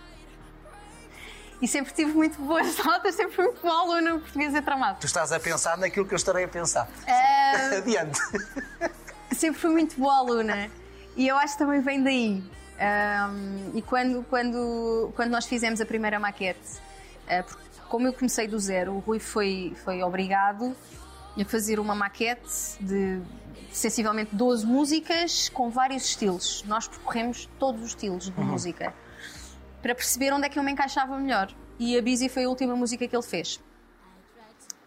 e sempre tive muito boas [laughs] notas, sempre fui muito boa aluna no português é tramado. Tu estás a pensar naquilo que eu estarei a pensar. Eh, [laughs] Adiante. sempre fui muito boa aluna e eu acho que também vem daí. Ahm, e quando, quando, quando nós fizemos a primeira maquete, porque como eu comecei do zero, o Rui foi, foi obrigado a fazer uma maquete de sensivelmente 12 músicas com vários estilos. Nós percorremos todos os estilos de música para perceber onde é que eu me encaixava melhor. E a Busy foi a última música que ele fez.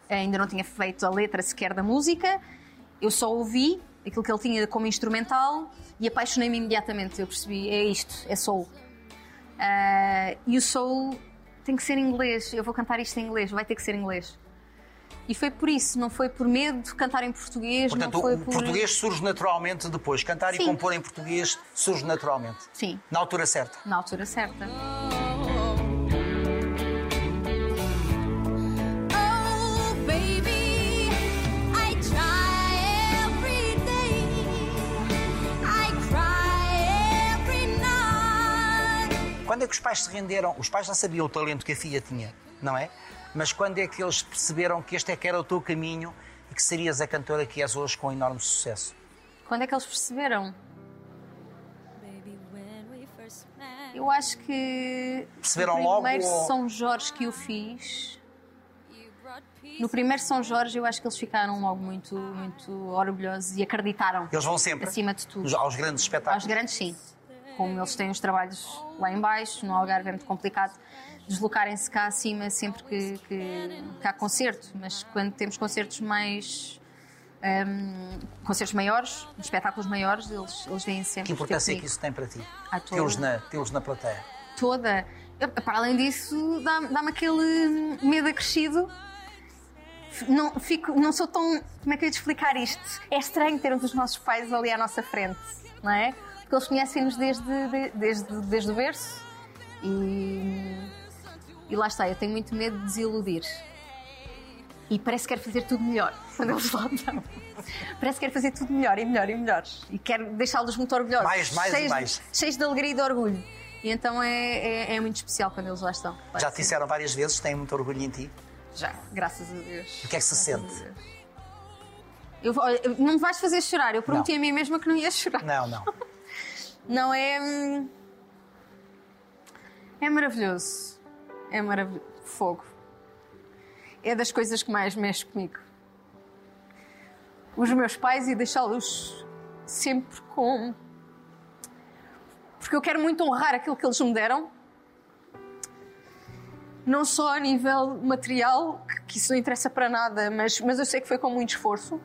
Ainda não tinha feito a letra sequer da música, eu só ouvi aquilo que ele tinha como instrumental e apaixonei-me imediatamente. Eu percebi, é isto, é soul. Ah, e o soul tem que ser em inglês, eu vou cantar isto em inglês, vai ter que ser em inglês. E foi por isso, não foi por medo de cantar em português, Portanto, não foi o por. português surge naturalmente depois. Cantar e Sim. compor em português surge naturalmente. Sim, Na altura certa. na altura certa. Quando é que os pais se renderam? Os pais já sabiam o talento que a filha tinha, não é? Mas quando é que eles perceberam que este é que era o teu caminho e que serias a cantora que és hoje com enorme sucesso? Quando é que eles perceberam? Eu acho que. Perceberam no logo primeiro ou- São Jorge que eu fiz. No primeiro São Jorge, eu acho que eles ficaram logo muito, muito orgulhosos e acreditaram. Eles vão sempre Acima de tudo. aos grandes espetáculos. Aos grandes, sim. Como eles têm os trabalhos lá em baixo, no Algarve é muito complicado. deslocarem-se cá acima sempre que, que, que há concerto, mas quando temos concertos mais. hum, concertos maiores, espetáculos maiores, eles, eles vêm sempre. Que importância é ter que isso tem para ti? Tê-los na, tê-los na plateia. toda. Para além disso, dá- dá-me aquele medo acrescido. Não, fico, não sou tão. Como é que eu ia te explicar isto? É estranho termos os nossos pais ali à nossa frente, não é? Porque eles conhecem-nos desde, de- desde, desde o berço e, e lá está, eu tenho muito medo de desiludir. E parece que quero fazer tudo melhor [laughs] quando eles lá estão. Parece que quero fazer tudo melhor e melhor e melhor. E quero deixá-los muito orgulhosos. Mais, mais e cheios, mais. Cheios de alegria e de orgulho. E então é, é, é muito especial quando eles lá estão. Já te ser. disseram várias vezes que têm muito orgulho em ti. Já, graças a Deus. O que é que se Graças sente? Eu, não me vais fazer chorar. Eu prometi Não. a mim mesma que não ia chorar. Não, não. [laughs] Não é. hum, É maravilhoso. É maravilhoso. Fogo. É das coisas que mais mexe comigo. Os meus pais e deixá-los sempre com. Porque eu quero muito honrar aquilo que eles me deram. Não só a nível material, que- isso não interessa para nada, mas, mas eu sei que foi com muito esforço.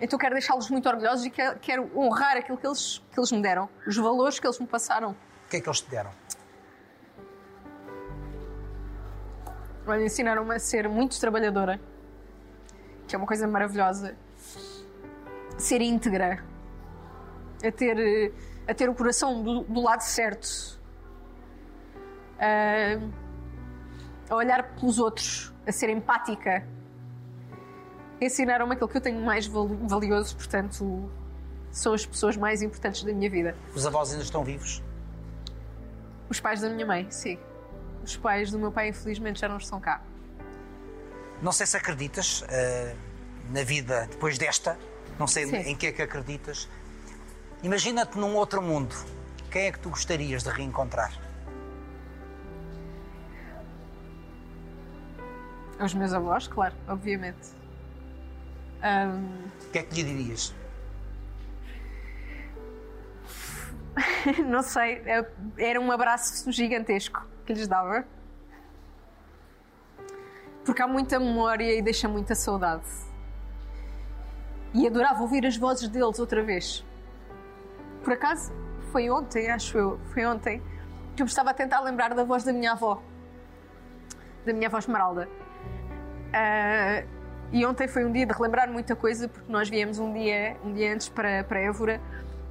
Então quero deixá-los muito orgulhosos e quero, quero honrar aquilo que eles, que eles me deram, os valores que eles me passaram. O que é que eles te deram? Olha, ensinaram-me a ser muito trabalhadora, que é uma coisa maravilhosa. Ser íntegra, a ter, a ter o coração do, do lado certo, a, a olhar pelos outros, a ser empática. Ensinaram-me aquilo que eu tenho mais vali- valioso, portanto, são as pessoas mais importantes da minha vida. Os avós ainda estão vivos? Os pais da minha mãe, sim. Os pais do meu pai, infelizmente, já não estão cá. Não sei se acreditas eh, na vida depois desta. Não sei Sim. em que é que acreditas. Imagina-te num outro mundo. Quem é que tu gostarias de reencontrar? Os meus avós, claro, obviamente. Ahm, O que é que lhe dirias? [laughs] não sei, é- era um abraço gigantesco que lhes dava. Porque há muita memória e deixa muita saudade. E adorava ouvir as vozes deles outra vez. Por acaso, foi ontem, acho eu, foi ontem, que eu me estava a tentar lembrar da voz da minha avó. Da minha avó Esmeralda. Ah, e ontem foi um dia de relembrar muita coisa, porque nós viemos um dia, um dia antes para, para Évora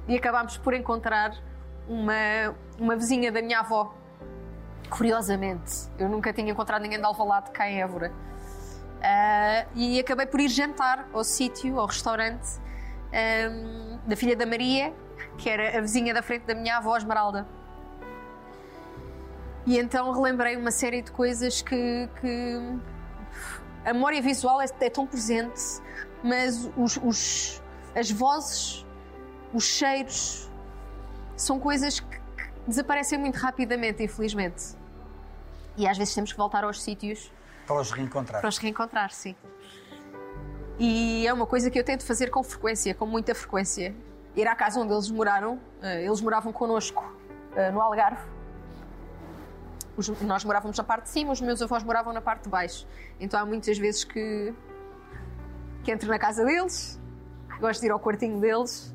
e acabámos por encontrar uma, uma vizinha da minha avó. Curiosamente, eu nunca tinha encontrado ninguém de Alvalade cá em Évora. Ah, e acabei por ir jantar ao sítio, ao restaurante ahm, da filha da Maria, que era a vizinha da frente da minha avó Esmeralda. E então relembrei uma série de coisas que, que a memória visual é, é tão presente, mas os, os- as vozes, os cheiros, são coisas que, que desaparecem muito rapidamente, infelizmente. E às vezes temos que voltar aos sítios Para os reencontrar. para os reencontrar, sim. E é uma coisa que eu tento fazer com frequência, com muita frequência. Ir à casa onde eles moraram, eh, eles moravam connosco eh, no Algarve. Os- nós morávamos na parte de cima, os meus avós moravam na parte de baixo. Então há muitas vezes que, que entro na casa deles, gosto de ir ao quartinho deles,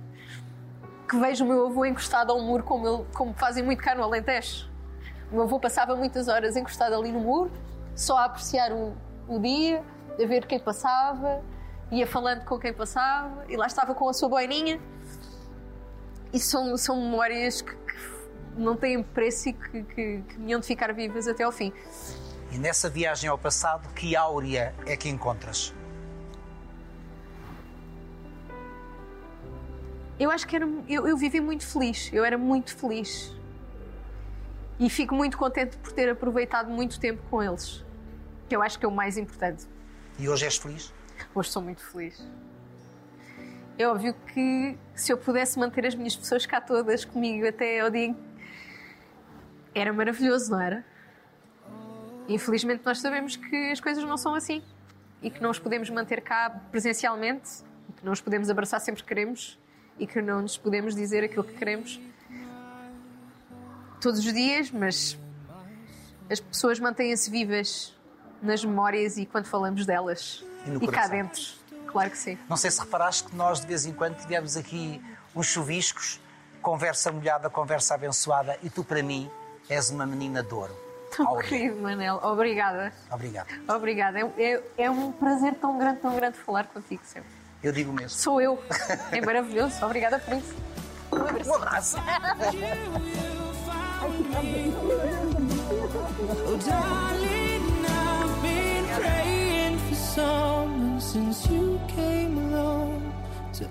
que vejo o meu avô encostado ao muro, como, ele- como fazem muito cá no Alentejo. O meu avô passava muitas horas encostado ali no muro, só a apreciar o, o dia, a ver quem passava, ia falando com quem passava, e lá estava com a sua boininha. E são, são memórias que não têm preço e que, que, que me de ficar vivas até ao fim. E nessa viagem ao passado, que áurea é que encontras? Eu acho que era, eu, eu vivi muito feliz, eu era muito feliz. E fico muito contente por ter aproveitado muito tempo com eles, que eu acho que é o mais importante. E hoje és feliz? Hoje sou muito feliz. É óbvio que se eu pudesse manter as minhas pessoas cá todas comigo até ao dia em... Era maravilhoso, não era? Infelizmente nós sabemos que as coisas não são assim e que não os podemos manter cá presencialmente, e que não os podemos abraçar sempre que queremos e que não nos podemos dizer aquilo que queremos todos os dias, mas as pessoas mantêm-se vivas nas memórias e quando falamos delas. E no cá coração. dentro. Claro que sim. Não sei se reparaste que nós de vez em quando tivemos aqui uns chuviscos, conversa molhada, conversa abençoada, e tu para mim és uma menina de ouro. Tão Áurea. querido, Manel. Obrigada. Obrigado. Obrigada. É, é- é um prazer tão grande, tão grande falar contigo sempre. Eu digo mesmo. Sou eu. É maravilhoso. Obrigada por isso. Um abraço. Oh, darling, I've been praying for someone since you came along to